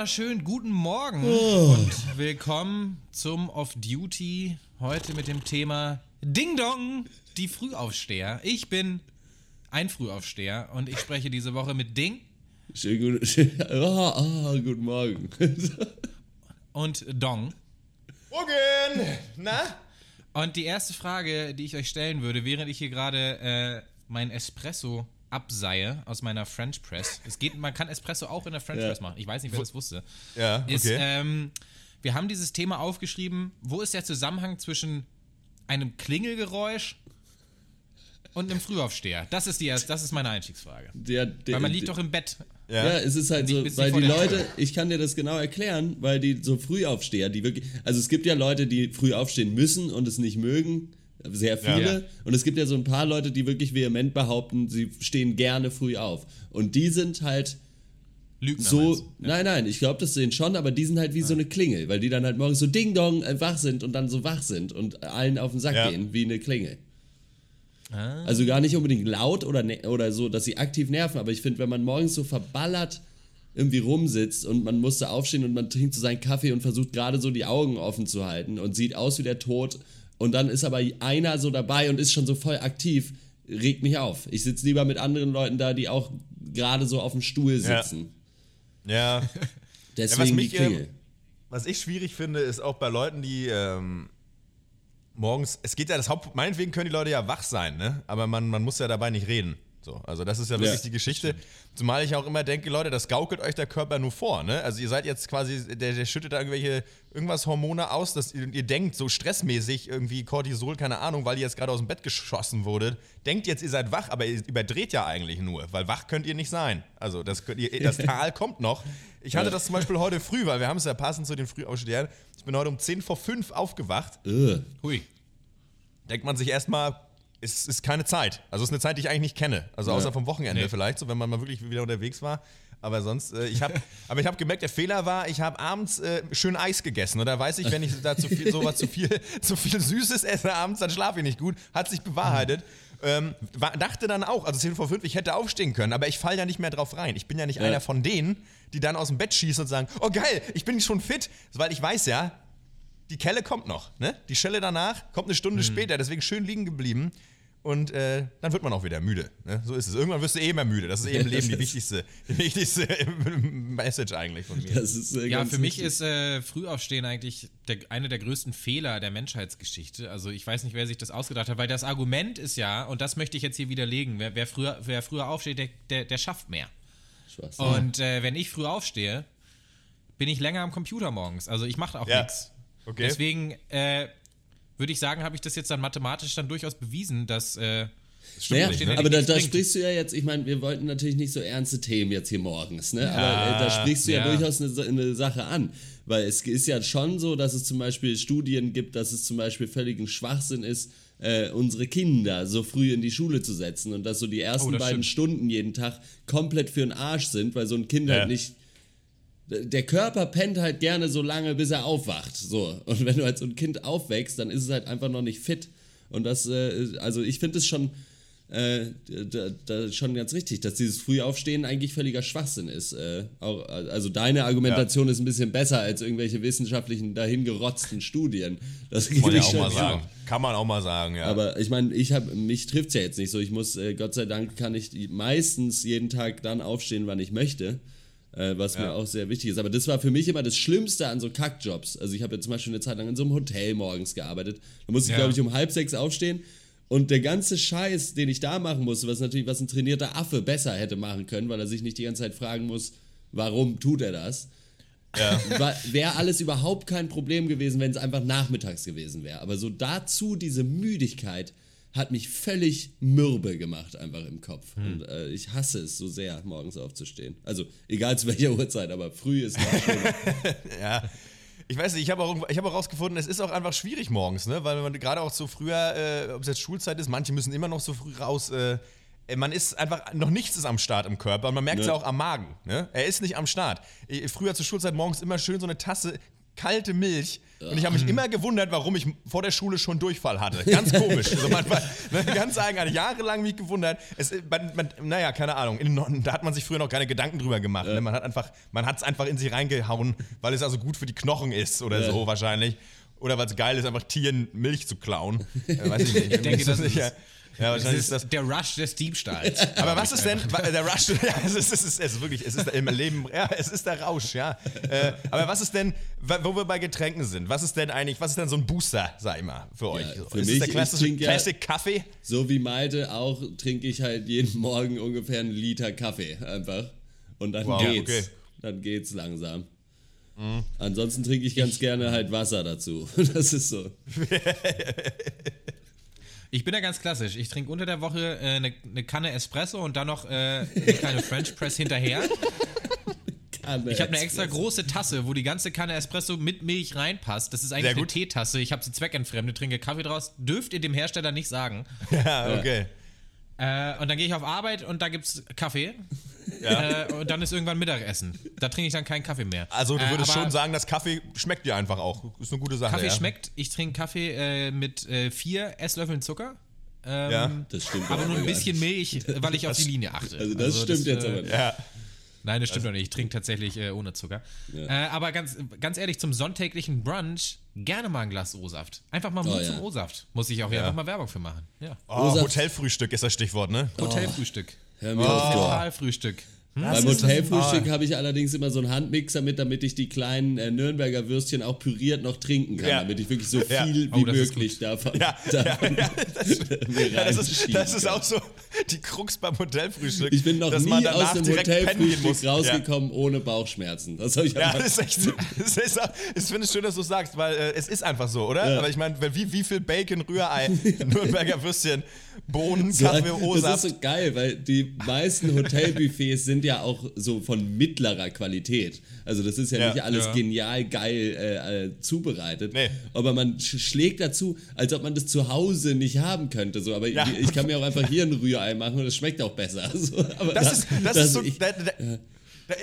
Wunderschönen guten Morgen oh. und willkommen zum Off Duty. Heute mit dem Thema Ding Dong, die Frühaufsteher. Ich bin ein Frühaufsteher und ich spreche diese Woche mit Ding. Schön, gut, schön, oh, oh, guten Morgen. und Dong. Morgen! Na? Und die erste Frage, die ich euch stellen würde, während ich hier gerade äh, mein Espresso abseihe aus meiner French Press. Es geht, man kann Espresso auch in der French ja. Press machen. Ich weiß nicht, wer das wusste. Ja, okay. Ist, ähm, wir haben dieses Thema aufgeschrieben. Wo ist der Zusammenhang zwischen einem Klingelgeräusch und einem Frühaufsteher? Das ist, die, das ist meine Einstiegsfrage. Der, der, weil man liegt der, doch im Bett. Ja. ja, es ist halt so, weil die Leute, ich kann dir das genau erklären, weil die so Frühaufsteher, die wirklich, also es gibt ja Leute, die früh aufstehen müssen und es nicht mögen sehr viele. Ja. Und es gibt ja so ein paar Leute, die wirklich vehement behaupten, sie stehen gerne früh auf. Und die sind halt. Lügner so, ja. nein, nein, ich glaube, das sehen schon, aber die sind halt wie ah. so eine Klingel, weil die dann halt morgens so Ding Dong äh, wach sind und dann so wach sind und allen auf den Sack ja. gehen, wie eine Klingel. Ah. Also gar nicht unbedingt laut oder, ne oder so, dass sie aktiv nerven, aber ich finde, wenn man morgens so verballert irgendwie rumsitzt und man musste aufstehen und man trinkt so seinen Kaffee und versucht gerade so die Augen offen zu halten und sieht aus wie der Tod und dann ist aber einer so dabei und ist schon so voll aktiv, regt mich auf. Ich sitze lieber mit anderen Leuten da, die auch gerade so auf dem Stuhl sitzen. Ja. ja. Deswegen ja, was mich, die Klingel. Ähm, was ich schwierig finde, ist auch bei Leuten, die ähm, morgens, es geht ja das Haupt, meinetwegen können die Leute ja wach sein, ne? Aber man, man muss ja dabei nicht reden. So, also das ist ja wirklich ja, die Geschichte. Zumal ich auch immer denke, Leute, das gaukelt euch der Körper nur vor, ne? Also ihr seid jetzt quasi, der, der schüttet da irgendwelche, irgendwas Hormone aus, dass ihr, ihr denkt, so stressmäßig, irgendwie Cortisol, keine Ahnung, weil ihr jetzt gerade aus dem Bett geschossen wurdet. Denkt jetzt, ihr seid wach, aber ihr überdreht ja eigentlich nur, weil wach könnt ihr nicht sein. Also das, ihr, das Tal kommt noch. Ich hatte das zum Beispiel heute früh, weil wir haben es ja passend zu den Frühaufstehern. Ich bin heute um 10 vor 5 aufgewacht. Hui. Denkt man sich erstmal, ist, ist keine Zeit. Also es ist eine Zeit, die ich eigentlich nicht kenne. Also außer vom Wochenende nee. vielleicht, so wenn man mal wirklich wieder unterwegs war. Aber sonst, äh, ich habe, aber ich habe gemerkt, der Fehler war, ich habe abends äh, schön Eis gegessen. Und da weiß ich, wenn ich da zu viel, sowas zu viel, zu viel Süßes esse abends, dann schlafe ich nicht gut. Hat sich bewahrheitet. Ähm, war, dachte dann auch, also 10 vor 5, ich hätte aufstehen können, aber ich falle ja nicht mehr drauf rein. Ich bin ja nicht ja. einer von denen, die dann aus dem Bett schießen und sagen, oh geil, ich bin schon fit. Weil ich weiß ja, die Kelle kommt noch. Ne? Die Schelle danach kommt eine Stunde mhm. später, deswegen schön liegen geblieben. Und äh, dann wird man auch wieder müde. Ne? So ist es. Irgendwann wirst du eh immer müde. Das ist im Leben die wichtigste, die wichtigste Message eigentlich von mir. Ist, äh, ja, für mich wichtig. ist äh, Frühaufstehen eigentlich der, eine der größten Fehler der Menschheitsgeschichte. Also ich weiß nicht, wer sich das ausgedacht hat, weil das Argument ist ja, und das möchte ich jetzt hier widerlegen, wer, wer, früher, wer früher aufsteht, der, der, der schafft mehr. Und äh, wenn ich früh aufstehe, bin ich länger am Computer morgens. Also ich mache auch ja. nichts. Okay. Deswegen äh, würde ich sagen, habe ich das jetzt dann mathematisch dann durchaus bewiesen, dass. Äh, naja, ne? aber da, da sprichst du ja jetzt, ich meine, wir wollten natürlich nicht so ernste Themen jetzt hier morgens, ne? Ja, aber äh, da sprichst du ja, ja durchaus eine, eine, Sache an. Weil es ist ja schon so, dass es zum Beispiel Studien gibt, dass es zum Beispiel völligen Schwachsinn ist, äh, unsere Kinder so früh in die Schule zu setzen und dass so die ersten oh, beiden stimmt. Stunden jeden Tag komplett für den Arsch sind, weil so ein Kind halt ja. halt nicht der Körper pennt halt gerne so lange, bis er aufwacht. So. Und wenn du als so ein Kind aufwächst, dann ist es halt einfach noch nicht fit. Und das, äh, also ich finde es schon, äh, da, da schon ganz richtig, dass dieses Frühaufstehen eigentlich völliger Schwachsinn ist. Äh, auch, also deine Argumentation ja. ist ein bisschen besser als irgendwelche wissenschaftlichen dahingerotzten Studien. Das kann man ja auch mal sagen. Kann man auch mal sagen, ja. Aber ich meine, ich habe mich trifft es ja jetzt nicht so. Ich muss, äh, Gott sei Dank, kann ich meistens jeden Tag dann aufstehen, wann ich möchte äh, was ja. mir auch sehr wichtig ist. Aber das war für mich immer das Schlimmste an so Kackjobs. Also ich habe ja zum Beispiel eine Zeit lang in so einem Hotel morgens gearbeitet. Da musste ich, ja. glaube ich, um halb sechs aufstehen. Und der ganze Scheiß, den ich da machen musste, was natürlich, was ein trainierter Affe besser hätte machen können, weil er sich nicht die ganze Zeit fragen muss, warum tut er das? Ja. Wäre alles überhaupt kein Problem gewesen, wenn es einfach nachmittags gewesen wäre. Aber so dazu diese Müdigkeit, hat mich völlig mürbe gemacht, einfach im Kopf. Hm. Und äh, ich hasse es so sehr, morgens aufzustehen. Also, egal zu welcher Uhrzeit, aber früh ist ja. Ich weiß nicht, ich habe auch, hab auch rausgefunden, es ist auch einfach schwierig morgens, ne? weil man gerade auch so früher, äh, ob es jetzt Schulzeit ist, manche müssen immer noch so früh raus. Äh, man ist einfach, noch nichts ist am Start im Körper und man merkt es ne. ja auch am Magen. Ne? Er ist nicht am Start. Früher zur Schulzeit morgens immer schön so eine Tasse kalte Milch. Und ich habe mich immer gewundert, warum ich vor der Schule schon Durchfall hatte. Ganz komisch. also manchmal, ne, ganz eigenartig. Jahrelang mich gewundert. Es, man, man, naja, keine Ahnung. In, da hat man sich früher noch keine Gedanken drüber gemacht. Ne? Man hat einfach, man hat es einfach in sich reingehauen, weil es also gut für die Knochen ist oder ja. so wahrscheinlich. Oder weil es geil ist, einfach Tieren Milch zu klauen. Äh, weiß ich nicht. ich denke, das ist, ja, ja, wahrscheinlich ist das der Rush des Diebstahls. Aber was ist denn der Rush? Ja, es ist, es ist, es ist wirklich, es ist im Leben, ja, es ist der Rausch, ja. Äh, aber was ist denn, wo wir bei Getränken sind, was ist denn eigentlich, was ist denn so ein Booster, sag ich mal, für euch? Ja, für ist mich, der klassische Classic Kaffee? So wie Malte auch, trinke ich halt jeden Morgen ungefähr einen Liter Kaffee einfach. Und dann wow, geht's. Okay. Dann geht's langsam. Mhm. Ansonsten trinke ich ganz gerne halt Wasser dazu. Das ist so. Ich bin ja ganz klassisch. Ich trinke unter der Woche äh, eine, eine, Kanne Espresso und dann noch äh, eine kleine French Press hinterher. Kanne ich habe eine extra große Tasse, wo die ganze Kanne Espresso mit Milch reinpasst. Das ist eigentlich eine Teetasse. Ich habe sie zweckentfremdet, trinke Kaffee draus. Dürft ihr dem Hersteller nicht sagen. Ja, okay. Äh, und dann gehe ich auf Arbeit und da gibt es Kaffee. Ja. Äh, und dann ist irgendwann Mittagessen. Da trinke ich dann keinen Kaffee mehr. Also du würdest äh, schon sagen, dass Kaffee schmeckt dir einfach auch. Ist eine gute Sache. Kaffee ja. schmeckt. Ich trinke Kaffee äh, mit äh, vier Esslöffeln Zucker. Ähm, ja, das stimmt. Aber nur ein bisschen Milch, weil ich auf die Linie achte. Also das also stimmt das, jetzt aber nicht. Ja. Nein, das stimmt doch nicht. Ich trinke tatsächlich äh, ohne Zucker. Ja. Äh, aber ganz, ganz ehrlich, zum sonntäglichen Brunch gerne mal ein Glas O-Saft. Einfach mal Mut oh, ja. zum O-Saft. Muss ich auch ja. einfach mal Werbung für machen. Ja. Oh, Hotelfrühstück ist das Stichwort, ne? Hotelfrühstück. Hör mir oh. auf, Totalfrühstück. Hm? Beim Hotelfrühstück habe ich allerdings immer so einen Handmixer mit, damit ich die kleinen äh, Nürnberger Würstchen auch püriert noch trinken kann, ja. damit ich wirklich so viel ja. wie oh, möglich davon, ja. davon ja, das, das, ist, das ist auch so die Krux beim Hotelfrühstück. Ich bin noch nie aus dem Hotelfrühstück rausgekommen ohne Bauchschmerzen. Das habe ich Ja, das ist echt so. Das ist, ich finde es schön, dass du sagst, weil äh, es ist einfach so, oder? Aber ich meine, wie, wie viel Bacon, Rührei, Nürnberger Würstchen Bohnen, Kaffee, O-Saft. Das ist so geil, weil die meisten Hotelbuffets sind ja auch so von mittlerer Qualität. Also das ist ja, ja nicht alles ja. genial geil äh, äh, zubereitet. Nee. Aber man schlägt dazu, als ob man das zu Hause nicht haben könnte. So. Aber ja. ich, ich, kann mir auch einfach hier ein Rührei machen und es schmeckt auch besser. So, das, da, ist, das, das ist so. Ich, da, da,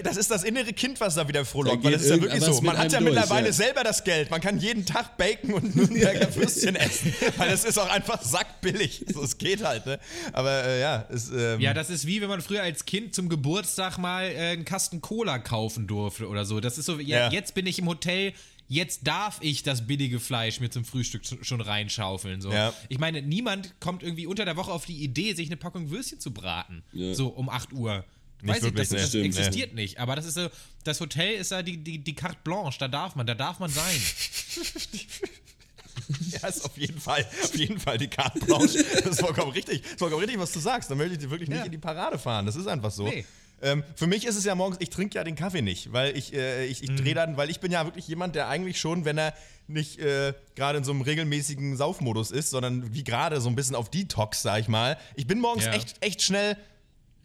das ist das innere Kind, was da wieder frohlockt, weil das ist ja wirklich so. Man hat ja durch, mittlerweile ja. selber das Geld. Man kann jeden Tag Bacon und Nürnberger Würstchen essen, weil es ist auch einfach sackbillig. So, es geht halt, ne? Aber äh, ja, es, ähm Ja, das ist wie, wenn man früher als Kind zum Geburtstag mal äh, einen Kasten Cola kaufen durfte oder so. Das ist so, ja, ja. jetzt bin ich im Hotel, jetzt darf ich das billige Fleisch mir zum Frühstück schon reinschaufeln. So. Ja. Ich meine, niemand kommt irgendwie unter der Woche auf die Idee, sich eine Packung Würstchen zu braten. Ja. So um 8 Uhr. Nicht Weiß wirklich, ich, das, das stimmt, existiert nee. nicht. Aber das ist so, das Hotel ist ja die, die, die Carte Blanche, da darf man, da darf man sein. ja, ist auf jeden Fall, auf jeden Fall die Carte Blanche. Das ist vollkommen richtig, das ist vollkommen richtig, was du sagst. Da möchte ich dir wirklich nicht ja. in die Parade fahren. Das ist einfach so. Nee. Ähm, für mich ist es ja morgens, ich trinke ja den Kaffee nicht, weil ich, äh, ich, ich drehe mhm. dann, weil ich bin ja wirklich jemand, der eigentlich schon, wenn er nicht äh, gerade in so einem regelmäßigen Saufmodus ist, sondern wie gerade so ein bisschen auf Detox, sag ich mal. Ich bin morgens ja. echt, echt schnell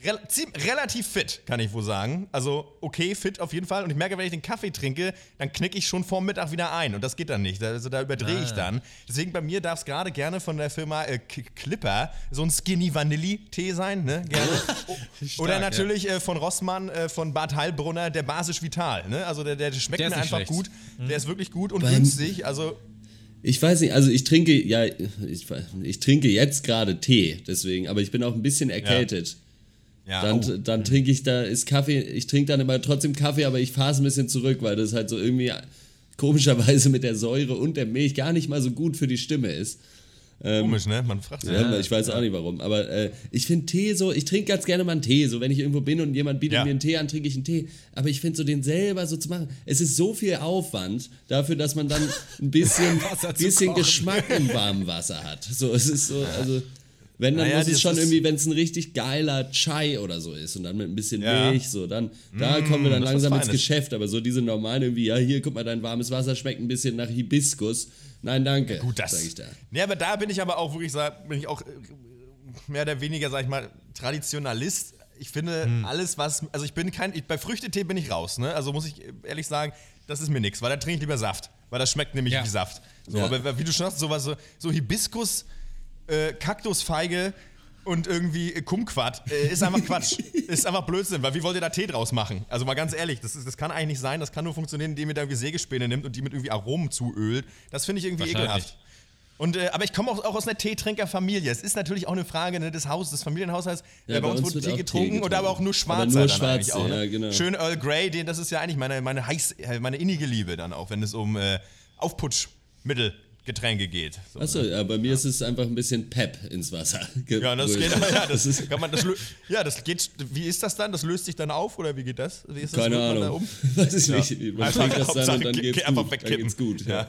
Rel relativ fit, kann ich wohl sagen. Also okay, fit auf jeden Fall. Und ich merke, wenn ich den Kaffee trinke, dann knicke ich schon vor Mittag wieder ein. Und das geht dann nicht. Also da überdrehe ah. ich dann. Deswegen bei mir darf es gerade gerne von der Firma äh, Clipper so ein Skinny Vanilli-Tee sein. Ne? Gerne. Stark, Oder natürlich ja. äh, von Rossmann, äh, von Bad Heilbrunner, der Basisch Vital. Ne? Also der, der schmeckt der mir einfach schlecht. gut. Mhm. Der ist wirklich gut und Beim günstig. Also ich weiß nicht, also ich trinke, ja, ich, ich trinke jetzt gerade Tee, deswegen, aber ich bin auch ein bisschen erkältet. Ja. Ja, dann, oh. dann trinke ich da, ist Kaffee, ich trinke dann immer trotzdem Kaffee, aber ich fahre es ein bisschen zurück, weil das halt so irgendwie komischerweise mit der Säure und der Milch gar nicht mal so gut für die Stimme ist. Ähm, Komisch, ne? Man fragt sich. Ja, ich weiß auch nicht warum. Aber äh, ich finde Tee so, ich trinke ganz gerne mal einen Tee. So, wenn ich irgendwo bin und jemand bietet ja. mir einen Tee an, trinke ich einen Tee. Aber ich finde so, den selber so zu machen, es ist so viel Aufwand dafür, dass man dann ein bisschen, bisschen Geschmack im warmen Wasser hat. So, es ist so, also. Wenn, dann naja, muss es schon irgendwie, wenn es ein richtig geiler Chai oder so ist und dann mit ein bisschen ja. Milch, so, dann, da mmh, kommen wir dann langsam ins Geschäft. Aber so diese normalen irgendwie, ja, hier, guck mal, dein warmes Wasser schmeckt ein bisschen nach Hibiskus. Nein, danke. Gut, das. Sag ich da. Nee, aber da bin ich aber auch wirklich, bin ich auch äh, mehr oder weniger, sag ich mal, Traditionalist. Ich finde hm. alles, was, also ich bin kein, ich, bei Früchtetee bin ich raus, ne? Also muss ich ehrlich sagen, das ist mir nichts, weil da trinke ich lieber Saft, weil das schmeckt nämlich ja. wie Saft. So, ja. Aber wie du schon sagst, sowas so, so Hibiskus, äh, Kaktusfeige, und irgendwie Kumquat. Äh, ist einfach Quatsch. ist einfach Blödsinn, weil wie wollt ihr da Tee draus machen? Also mal ganz ehrlich, das, ist, das kann eigentlich nicht sein. Das kann nur funktionieren, indem ihr da irgendwie Sägespäne nimmt und die mit irgendwie Aromen zuölt. Das finde ich irgendwie ekelhaft. Und, äh, aber ich komme auch, auch, aus einer Teetrinkerfamilie. Es ist natürlich auch eine Frage ne, des Hauses, des Familienhaushalts. Ja, äh, bei, bei, uns, wurde Tee getrunken, getrunken, oder aber auch nur schwarzer nur schwarz, auch, ne? ja, genau. Schön Earl Grey, den, das ist ja eigentlich meine, meine, heiß, meine innige Liebe dann auch, wenn es um äh, Aufputschmittel Getränke geht. So, Achso, ja, bei mir ja. ist es einfach ein bisschen Pep ins Wasser. Ja, das geht, ja, das kann man, das, ja, das geht, wie ist das dann? Das löst sich dann auf oder wie geht das? Wie ist das Keine Ahnung. Um? Weiß ich nicht. Man trinkt das dann und dann geht's gut. Einfach wegkippen. Dann geht's gut. Ja,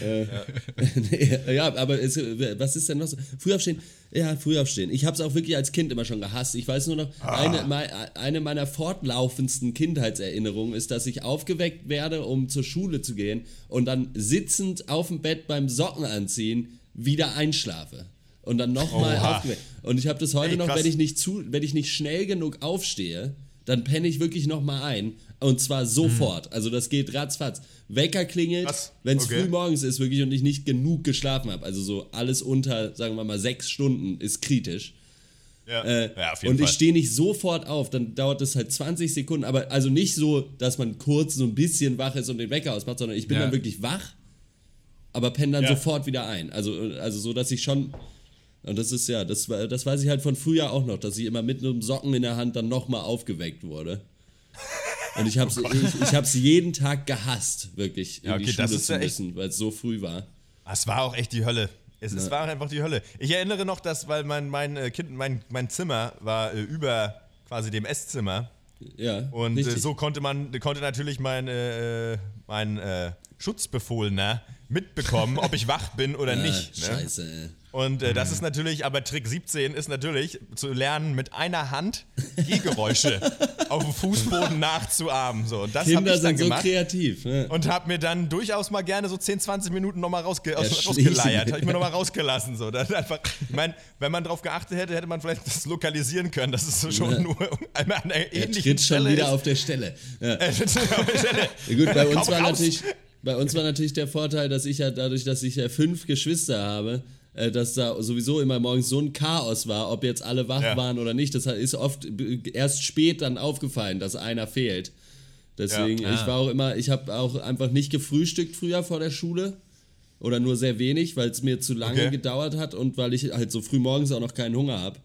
äh, ja. aber es, was ist denn noch so? Frühaufstehen, ja, früh aufstehen. Ich habe es auch wirklich als Kind immer schon gehasst. Ich weiß nur noch, ah. eine, eine meiner fortlaufendsten Kindheitserinnerungen ist, dass ich aufgeweckt werde, um zur Schule zu gehen und dann sitzend auf dem Bett beim Socken anziehen wieder einschlafe. Und dann nochmal aufgeweckt. Und ich habe das heute Ey, noch, wenn ich, nicht zu, wenn ich nicht schnell genug aufstehe, dann penne ich wirklich nochmal ein. Und zwar sofort. Hm. Also das geht ratzfatz. Wecker klingelt, wenn es okay. früh morgens ist, wirklich und ich nicht genug geschlafen habe. Also so alles unter, sagen wir mal, sechs Stunden ist kritisch. Ja, äh, ja auf jeden und Fall. ich stehe nicht sofort auf, dann dauert das halt 20 Sekunden, aber also nicht so, dass man kurz so ein bisschen wach ist und den Wecker ausmacht, sondern ich bin ja. dann wirklich wach, aber penne dann ja. sofort wieder ein. Also, also so, dass ich schon, und das ist ja, das, das weiß ich halt von früher auch noch, dass ich immer mit einem Socken in der Hand dann nochmal aufgeweckt wurde. Und ich habe oh ich, ich jeden Tag gehasst, wirklich in ja, okay, die Schule zu müssen, weil es so früh war. Es war auch echt die Hölle. Es, ja. es, war einfach die Hölle. Ich erinnere noch, dass, weil mein, mein äh, Kind, mein, mein Zimmer war äh, über quasi dem Esszimmer. Ja. Und äh, so konnte man, konnte natürlich mein, äh, mein äh, Schutzbefohlener mitbekommen, ob ich wach bin oder ja, nicht. Ne? Scheiße, ey. Und äh, das mhm. ist natürlich, aber Trick 17 ist natürlich zu lernen, mit einer Hand Gehgeräusche auf dem Fußboden nachzuahmen. So. Und das Kinder ich dann sind gemacht so kreativ. Ne? Und habe mir dann durchaus mal gerne so 10, 20 Minuten nochmal rausge rausgeleiert. Habe ich mir nochmal rausgelassen. So. Das einfach, ich meine, wenn man darauf geachtet hätte, hätte man vielleicht das lokalisieren können, dass es so schon ja. nur einmal an einer ähnlichen er tritt schon Stelle wieder ist. auf der Stelle. Ja. Er auf der Stelle. Ja, gut, bei uns war natürlich bei uns war natürlich der Vorteil, dass ich ja dadurch, dass ich ja fünf Geschwister habe, äh, dass da sowieso immer morgens so ein Chaos war, ob jetzt alle wach ja. waren oder nicht. Das ist oft erst spät dann aufgefallen, dass einer fehlt. Deswegen, ja. ich war auch immer, ich habe auch einfach nicht gefrühstückt früher vor der Schule. Oder nur sehr wenig, weil es mir zu lange okay. gedauert hat und weil ich halt so früh morgens auch noch keinen Hunger habe.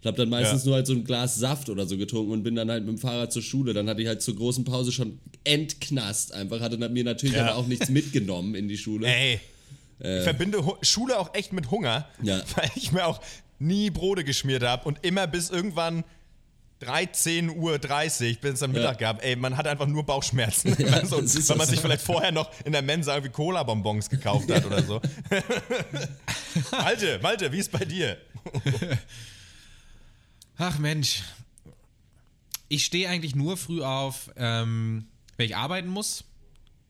Ich habe dann meistens ja. nur halt so ein Glas Saft oder so getrunken und bin dann halt mit dem Fahrrad zur Schule. Dann hatte ich halt zur großen Pause schon entknast einfach, hatte mir natürlich ja. aber auch nichts mitgenommen in die Schule. Ey, äh, ich verbinde Schule auch echt mit Hunger, ja. weil ich mir auch nie Brote geschmiert habe und immer bis irgendwann 13.30 Uhr, bis es am Mittag ja. gab, ey, man hat einfach nur Bauchschmerzen. Ja, so, weil man sich vielleicht vorher noch in der Mensa irgendwie Cola-Bonbons gekauft hat oder so. Malte, Malte, wie ist bei dir? Ach Mensch. Ich stehe eigentlich nur früh auf, ähm, wenn ich arbeiten muss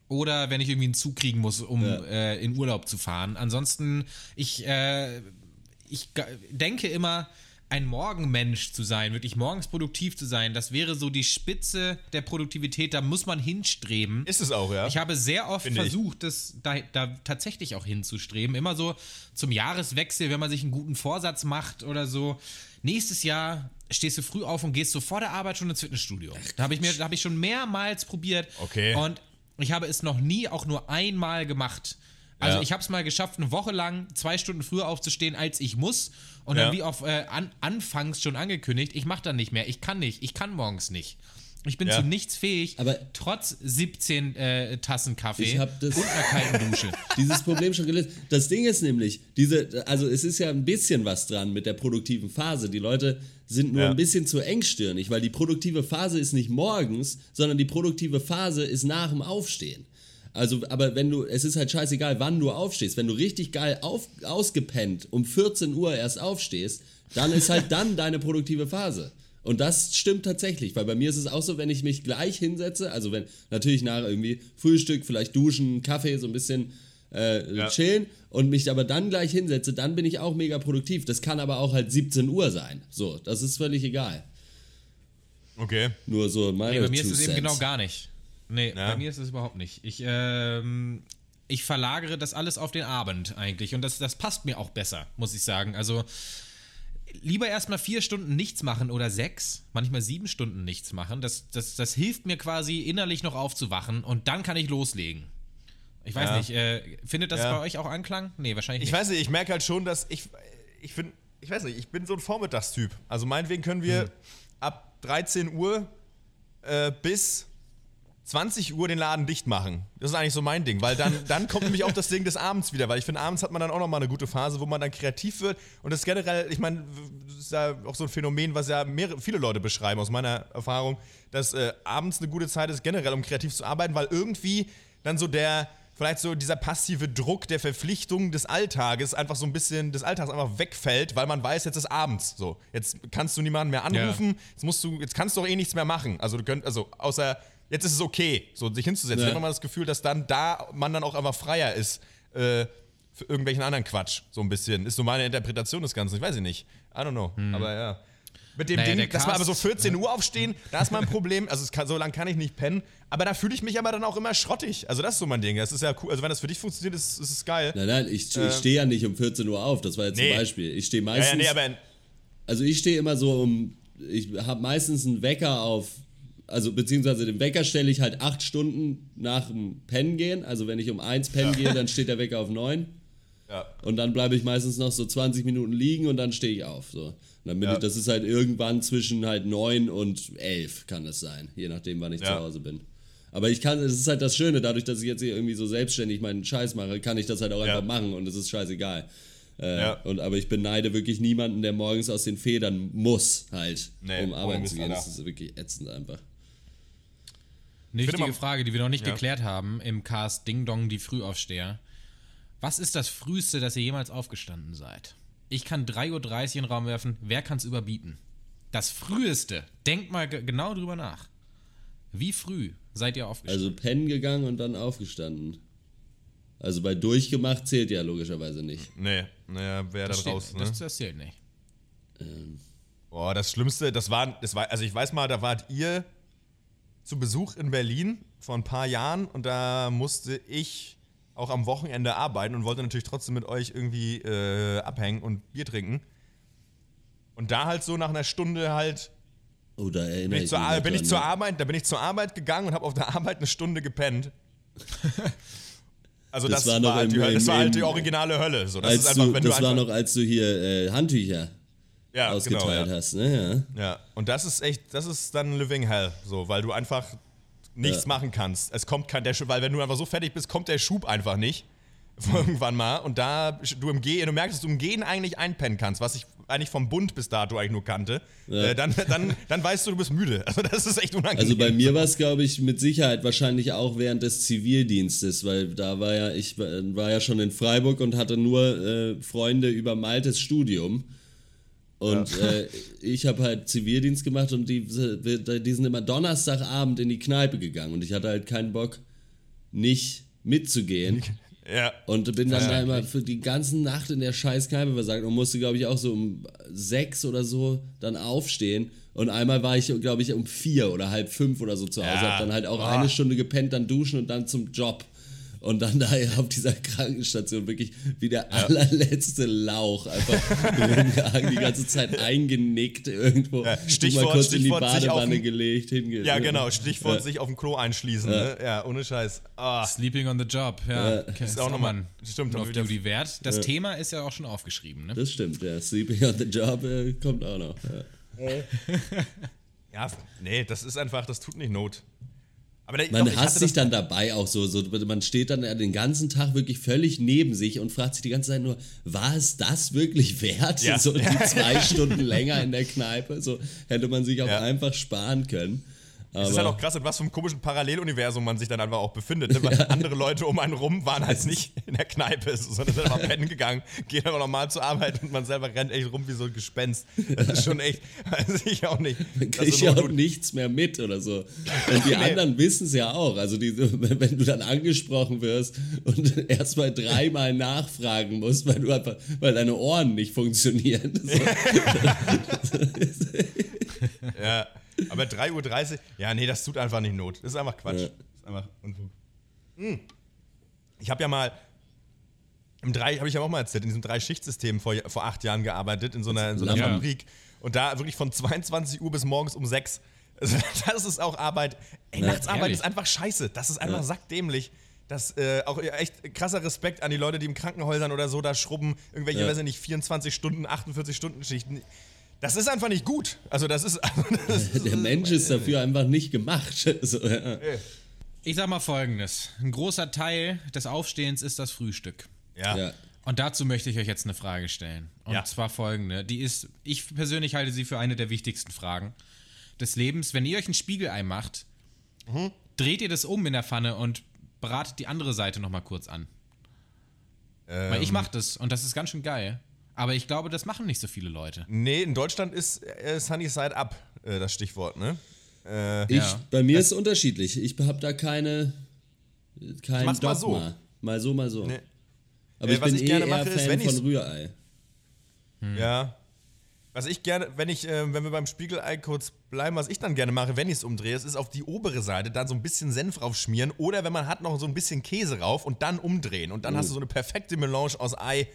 oder wenn ich irgendwie einen Zug kriegen muss, um ja. äh, in Urlaub zu fahren. Ansonsten, ich, äh, ich denke immer, ein Morgenmensch zu sein, wirklich morgens produktiv zu sein, das wäre so die Spitze der Produktivität, da muss man hinstreben. Ist es auch, ja. Ich habe sehr oft Find versucht, das da, da, tatsächlich auch hinzustreben. Immer so zum Jahreswechsel, wenn man sich einen guten Vorsatz macht oder so. Nächstes Jahr stehst du früh auf und gehst so vor der Arbeit schon ins Fitnessstudio. Da habe ich mir, da habe ich schon mehrmals probiert. Okay. Und ich habe es noch nie auch nur einmal gemacht. Also ja. ich habe es mal geschafft, eine Woche lang zwei Stunden früher aufzustehen, als ich muss. Und dann wie auf äh, an, anfangs schon angekündigt, ich mache dann nicht mehr. Ich kann nicht. Ich kann morgens nicht. Ich bin ja. zu nichts fähig, aber trotz 17 äh, Tassen Kaffee und einer kalten Dusche. Dieses Problem schon gelöst. Das Ding ist nämlich, diese, also es ist ja ein bisschen was dran mit der produktiven Phase. Die Leute sind nur ja. ein bisschen zu engstirnig, weil die produktive Phase ist nicht morgens, sondern die produktive Phase ist nach dem Aufstehen. Also, aber wenn du, es ist halt scheißegal, wann du aufstehst. Wenn du richtig geil auf, ausgepennt um 14 Uhr erst aufstehst, dann ist halt dann deine produktive Phase. Und das stimmt tatsächlich, weil bei mir ist es auch so, wenn ich mich gleich hinsetze, also wenn natürlich nach irgendwie Frühstück, vielleicht duschen, Kaffee, so ein bisschen äh, ja. chillen und mich aber dann gleich hinsetze, dann bin ich auch mega produktiv. Das kann aber auch halt 17 Uhr sein. So, das ist völlig egal. Okay. Nur so meine nee, Bei mir ist es eben genau gar nicht. Nee, ja. bei mir ist es überhaupt nicht. Ich, ähm, ich verlagere das alles auf den Abend eigentlich und das, das passt mir auch besser, muss ich sagen. Also lieber erstmal vier Stunden nichts machen oder sechs, manchmal sieben Stunden nichts machen. Das, das, das hilft mir quasi innerlich noch aufzuwachen und dann kann ich loslegen. Ich weiß ja. nicht, äh, findet das ja. bei euch auch Anklang? Nee, wahrscheinlich nicht. Ich weiß nicht, ich merke halt schon, dass ich, ich finde, ich weiß nicht, ich bin so ein Vormittagstyp. Also meinetwegen können wir hm. ab 13 Uhr äh, bis 20 Uhr den Laden dicht machen. Das ist eigentlich so mein Ding, weil dann, dann kommt nämlich auch das Ding des Abends wieder, weil ich finde, abends hat man dann auch nochmal eine gute Phase, wo man dann kreativ wird. Und das ist generell, ich meine, das ist ja auch so ein Phänomen, was ja mehrere, viele Leute beschreiben, aus meiner Erfahrung, dass äh, abends eine gute Zeit ist, generell, um kreativ zu arbeiten, weil irgendwie dann so der, vielleicht so dieser passive Druck der Verpflichtung des Alltages einfach so ein bisschen des Alltags einfach wegfällt, weil man weiß, jetzt ist abends so. Jetzt kannst du niemanden mehr anrufen, ja. jetzt musst du, jetzt kannst du doch eh nichts mehr machen. Also du könnt, also außer jetzt ist es okay, so sich hinzusetzen. Ja. Ich habe immer das Gefühl, dass dann da man dann auch einfach freier ist äh, für irgendwelchen anderen Quatsch, so ein bisschen. Ist so meine Interpretation des Ganzen. Ich weiß nicht. I don't know. Hm. Aber ja. Mit dem naja, Ding, dass wir aber so 14 Uhr aufstehen, da ist mein Problem. Also kann, so lange kann ich nicht pennen. Aber da fühle ich mich aber dann auch immer schrottig. Also das ist so mein Ding. Das ist ja cool. Also wenn das für dich funktioniert, ist, ist es geil. Nein, nein, ich, äh, ich stehe ja nicht um 14 Uhr auf. Das war jetzt nee. zum Beispiel. Ich stehe meistens. Ja, ja, nee, aber also ich stehe immer so um. Ich habe meistens einen Wecker auf also beziehungsweise den Wecker stelle ich halt acht Stunden nach dem Pennen gehen. Also wenn ich um eins pennen ja. gehe, dann steht der Wecker auf neun. Ja. Und dann bleibe ich meistens noch so 20 Minuten liegen und dann stehe ich auf. So. dann ja. ich, das ist halt irgendwann zwischen halt neun und elf kann es sein, je nachdem, wann ich zu Hause bin. Aber ich kann, es ist halt das Schöne, dadurch, dass ich jetzt hier irgendwie so selbstständig meinen Scheiß mache, kann ich das halt auch einfach machen und es ist scheißegal. Äh, ja. und, aber ich beneide wirklich niemanden, der morgens aus den Federn muss, halt, nee, um arbeiten zu gehen. Das ist wirklich ätzend einfach. Eine wichtige Frage, die wir noch nicht ja. geklärt haben im Cast Ding Dong, die Frühaufsteher. Was ist das Früheste, dass ihr jemals aufgestanden seid? Ich kann 3.30 Uhr in den Raum werfen. Wer kann es überbieten? Das Früheste. Denkt mal genau drüber nach. Wie früh seid ihr aufgestanden? Also pennen gegangen und dann aufgestanden. Also bei durchgemacht zählt ja logischerweise nicht. Nee, naja, wer da raus, ne? Das, das zählt nicht. Ähm. Boah, das Schlimmste, das war, das war, also ich weiß mal, da wart ihr zu Besuch in Berlin vor ein paar Jahren und da musste ich auch am Wochenende arbeiten und wollte natürlich trotzdem mit euch irgendwie äh, abhängen und Bier trinken. Und da halt so nach einer Stunde halt. Oh, da erinnere bin ich, ich zur, bin ich zur Arbeit, da bin ich zur Arbeit gegangen und habe auf der Arbeit eine Stunde gepennt. Also das, das war, war, halt die, Hölle, das war halt die originale Hölle. So, das einfach, du, das war noch, als du hier äh, Handtücher ja, ausgeteilt genau, ja. hast. Ne? Ja. ja, und das ist echt, das ist dann Living Hell, so, weil du einfach nichts ja. machen kannst. Es kommt kein, der weil wenn du einfach so fertig bist, kommt der Schub einfach nicht. Irgendwann mal. Und da du im Gehen, du merkst, dass du im Gehen eigentlich einpennen kannst, was ich eigentlich vom Bund bis dato eigentlich nur kannte. Äh, dann, dann, dann weißt du, du bist müde. Also das ist echt unangenehm. Also bei mir war es, glaube ich, mit Sicherheit wahrscheinlich auch während des Zivildienstes, weil da war ja, ich war ja schon in Freiburg und hatte nur äh, Freunde über Maltes Studium. Und ja. äh, ich habe halt Zivildienst gemacht und die, die sind immer Donnerstagabend in die Kneipe gegangen und ich hatte halt keinen Bock, nicht mitzugehen. Ja. Und bin dann ja, da immer für die ganze Nacht in der Scheißkneipe versagt und musste, glaube ich, auch so um sechs oder so dann aufstehen. Und einmal war ich, glaube ich, um vier oder halb fünf oder so zu Hause. Ja. Hab dann halt auch Boah. eine Stunde gepennt, dann duschen und dann zum Job und dann da auf dieser Krankenstation wirklich wie der ja. allerletzte Lauch einfach die ganze Zeit eingenickt irgendwo. Ja, Stichwort, mal kurz Stichwort in die Badewanne gelegt, hingelegt. Ja, genau, Stichwort ja. sich auf dem Klo einschließen. Ja, ne? ja ohne Scheiß. Ah. Sleeping on the job, ja. Okay. Ist auch nochmal stimmt, auf Duty wert. Das Thema ist ja auch schon aufgeschrieben, ne? Das stimmt, ja. Sleeping on the job äh, kommt auch noch. ja, nee, das ist einfach, das tut nicht Not. Aber man doch, hasst sich dann dabei auch so, so. Man steht dann den ganzen Tag wirklich völlig neben sich und fragt sich die ganze Zeit nur, war es das wirklich wert? Ja. So die zwei Stunden länger in der Kneipe. So hätte man sich auch einfach sparen können. Aber es ist halt auch krass, in was für einem komischen Paralleluniversum man sich dann einfach auch befindet. Ne? Weil ja. andere Leute um einen rum waren halt nicht in der Kneipe, sondern sind einfach pennen gegangen, gehen aber nochmal zur Arbeit und man selber rennt echt rum wie so ein Gespenst. Das ist schon echt, weiß ich auch nicht. Man kriegt ja auch nichts mehr mit oder so. Und die nee. anderen wissen es ja auch. Also die, wenn du dann angesprochen wirst und erst mal dreimal nachfragen musst, weil du einfach, weil deine Ohren nicht funktionieren. So. ja. Aber 3.30 Uhr, ja, nee, das tut einfach nicht Not. Das ist einfach Quatsch. Ja. Das ist einfach Unfug. Hm. Ich habe ja mal, im drei, habe ich ja auch mal erzählt, in diesem Drei-Schicht-System vor, vor acht Jahren gearbeitet, in so einer, in so einer Ja. Fabrik. Und da wirklich von 22 Uhr bis morgens um 6. Also, das ist auch Arbeit. Ey, Ja, Nachtsarbeit ehrlich. ist einfach scheiße. Das ist einfach sackdämlich. Das äh, auch echt krasser Respekt an die Leute, die im Krankenhäusern oder so da schrubben, irgendwelche, Ja. weiß ich nicht, 24 Stunden, 48 Stunden Schichten. Das ist einfach nicht gut. Also das ist, das ist Der Mensch ist dafür einfach nicht gemacht. So, ja. Ich sag mal folgendes: Ein großer Teil des Aufstehens ist das Frühstück. ja. Ja. Und dazu möchte ich euch jetzt eine Frage stellen. Und Ja. zwar folgende. Die ist, ich persönlich halte sie für eine der wichtigsten Fragen des Lebens. Wenn ihr euch ein Spiegelei macht, Mhm. dreht ihr das um in der Pfanne und bratet die andere Seite nochmal kurz an. Weil Ähm. ich mache das und das ist ganz schön geil. Aber ich glaube, das machen nicht so viele Leute. Nee, in Deutschland ist äh, Sunny Side Up äh, das Stichwort, ne? Äh, Ich, Ja. Bei mir ist es unterschiedlich. Ich habe da keine kein mach's mal Dogma. so. Mal so, mal so. Nee. Aber Äh, ich was bin ich eh gerne eher mache, ist, Fan wenn von Rührei. Ja. Was ich gerne, wenn ich, äh, wenn wir beim Spiegelei kurz bleiben, was ich dann gerne mache, wenn ich es umdrehe, ist, ist auf die obere Seite dann so ein bisschen Senf raufschmieren oder wenn man hat, noch so ein bisschen Käse rauf und dann umdrehen. Und dann hast du so eine perfekte Melange aus Ei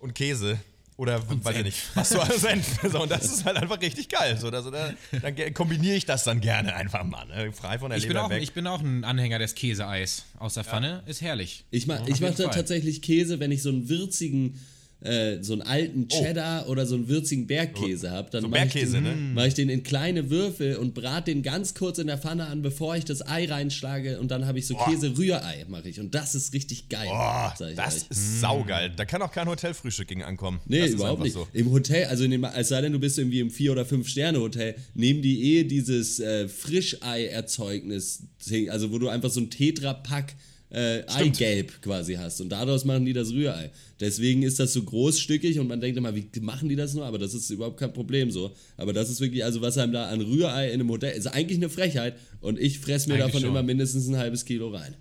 und Käse. Oder weiß ich nicht, was du alles. So, und das ist halt einfach richtig geil. So, also, da, dann ge- kombiniere ich das dann gerne einfach mal. Ne? Frei von der Ich bin, auch, weg. ich bin auch ein Anhänger des Käseeis aus der Pfanne. Ist herrlich. Ich, ma ich mache tatsächlich Käse, wenn ich so einen würzigen, äh, so einen alten Cheddar oder so einen würzigen Bergkäse habe. Dann Oh. so mache ich, Bergkäse, den- ne? mach ich den in kleine Würfel und brate den ganz kurz in der Pfanne an, bevor ich das Ei reinschlage. Und dann habe ich so Käse-Rührei, mache ich. Und das ist richtig geil. Boah, sag ich das euch. ist saugeil. Da kann auch kein Hotelfrühstück gegen ankommen. Nee, das ist überhaupt nicht. So. Im Hotel, also in dem, es sei denn, du bist irgendwie im Vier- oder Fünf-Sterne-Hotel, nehmen die eh dieses äh, Frischei-Erzeugnis, also wo du einfach so ein Tetrapack äh, Eigelb quasi hast. Und daraus machen die das Rührei. Deswegen ist das so großstückig und man denkt immer, wie machen die das nur? Aber das ist überhaupt kein Problem so. Aber das ist wirklich, also was einem da an Rührei in einem Hotel, ist eigentlich eine Frechheit. Und ich fresse mir Eigentlich davon schon. immer mindestens ein halbes Kilo rein.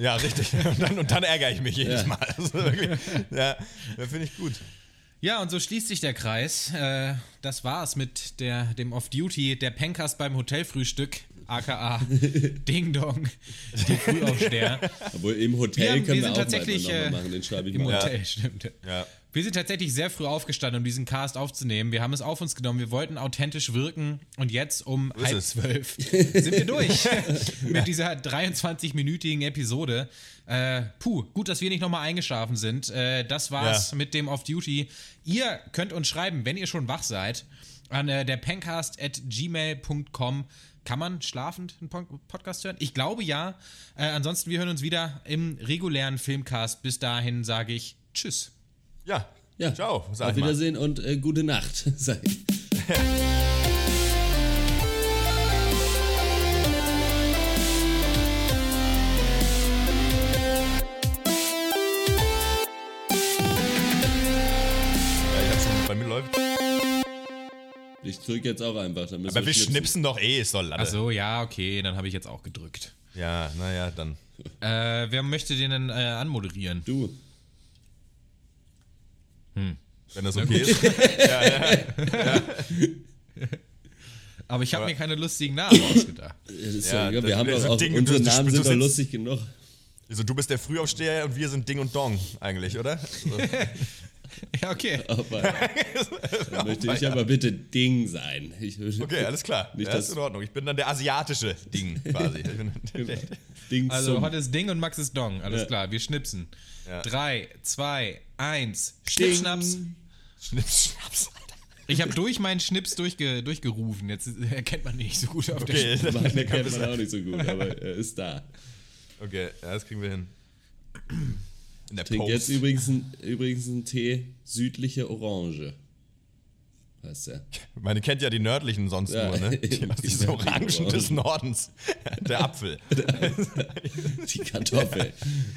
Ja, richtig. Und dann, und dann ärgere ich mich jedes Ja. Mal. Also wirklich, ja, das finde ich gut. Ja, und so schließt sich der Kreis. Äh, das war's mit der, dem Off-Duty, der Pencast beim Hotelfrühstück, aka Ding Dong, die Frühaufsteher. Obwohl im Hotel Wir haben- können wir wir, sind auch tatsächlich, mal äh, machen, den schreibe ich Im mal. Hotel, stimmt. Ja. Wir sind tatsächlich sehr früh aufgestanden, um diesen Cast aufzunehmen. Wir haben es auf uns genommen. Wir wollten authentisch wirken. Und jetzt um ist halb es. zwölf sind wir durch mit dieser 23-minütigen Episode. Äh, puh, gut, dass wir nicht nochmal eingeschlafen sind. Äh, das war's Ja. mit dem Off-Duty. Ihr könnt uns schreiben, wenn ihr schon wach seid, an äh, der pencast at gmail.com. Kann man schlafend einen Podcast hören? Ich glaube ja. Äh, ansonsten, wir hören uns wieder im regulären Filmcast. Bis dahin sage ich Tschüss. Ja. Ja. Ciao, sag Auf ich mal. Wiedersehen und äh, gute Nacht. Ich drücke jetzt auch einfach. Dann müssen Aber wir schnipsen. schnipsen doch eh, ist doch Latte. Ach so, ja, okay, dann habe ich jetzt auch gedrückt. Ja, naja, dann. Äh, wer möchte den denn äh, anmoderieren? Du. Wenn das okay ist. Aber ich habe mir keine lustigen Namen ausgedacht. Ja, ja, ja, wir haben auch, Ding- unsere du- Namen du sind doch lustig genug. Also, du bist der Frühaufsteher und wir sind Ding und Dong eigentlich, oder? So. Ja, okay. Aber, dann möchte ich aber bitte Ding sein. Ich, Okay, alles klar. Nicht ja, das- ist in Ordnung. Ich bin dann der asiatische Ding quasi. Bin- Ding Also heute ist Ding und Max ist Dong. Alles Ja. klar, wir schnipsen. Ja. Drei, zwei, eins. Schnippschnaps. Schnips, Schnaps. Ich habe durch meinen Schnips durchge durchgerufen. Jetzt erkennt man nicht so gut auf Okay, der Mann, der kennt das- man auch nicht so gut, aber er ist da. okay, ja, das kriegen wir hin. In der Trink Post. jetzt übrigens, ein, übrigens einen Tee südliche Orange. Heißt der. Meine kennt ja die nördlichen sonst Ja, nur, ne? die Die, diese Orangen des Orangen. Nordens. Der Apfel. Die Kartoffel.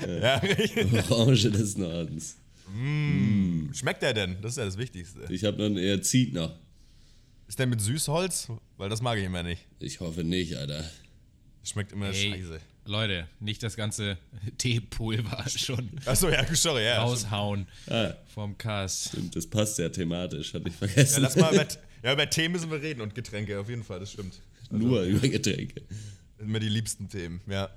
Ja, richtig. Orange des Nordens. Schmeckt der denn? Das ist ja das Wichtigste. Ich habe noch einen, er zieht noch. Ist der mit Süßholz? Weil das mag ich immer nicht. Ich hoffe nicht, Alter. Schmeckt immer Ey, scheiße. Leute, nicht das ganze Teepulver schon Achso, ja, sorry, ja. raushauen Ah, vom Cast. stimmt, das passt ja thematisch, hatte ich Ja, vergessen. lass mal über, ja, über Tee müssen wir reden und Getränke, auf jeden Fall, das stimmt. Nur über Getränke. Das sind mir die liebsten Themen, ja.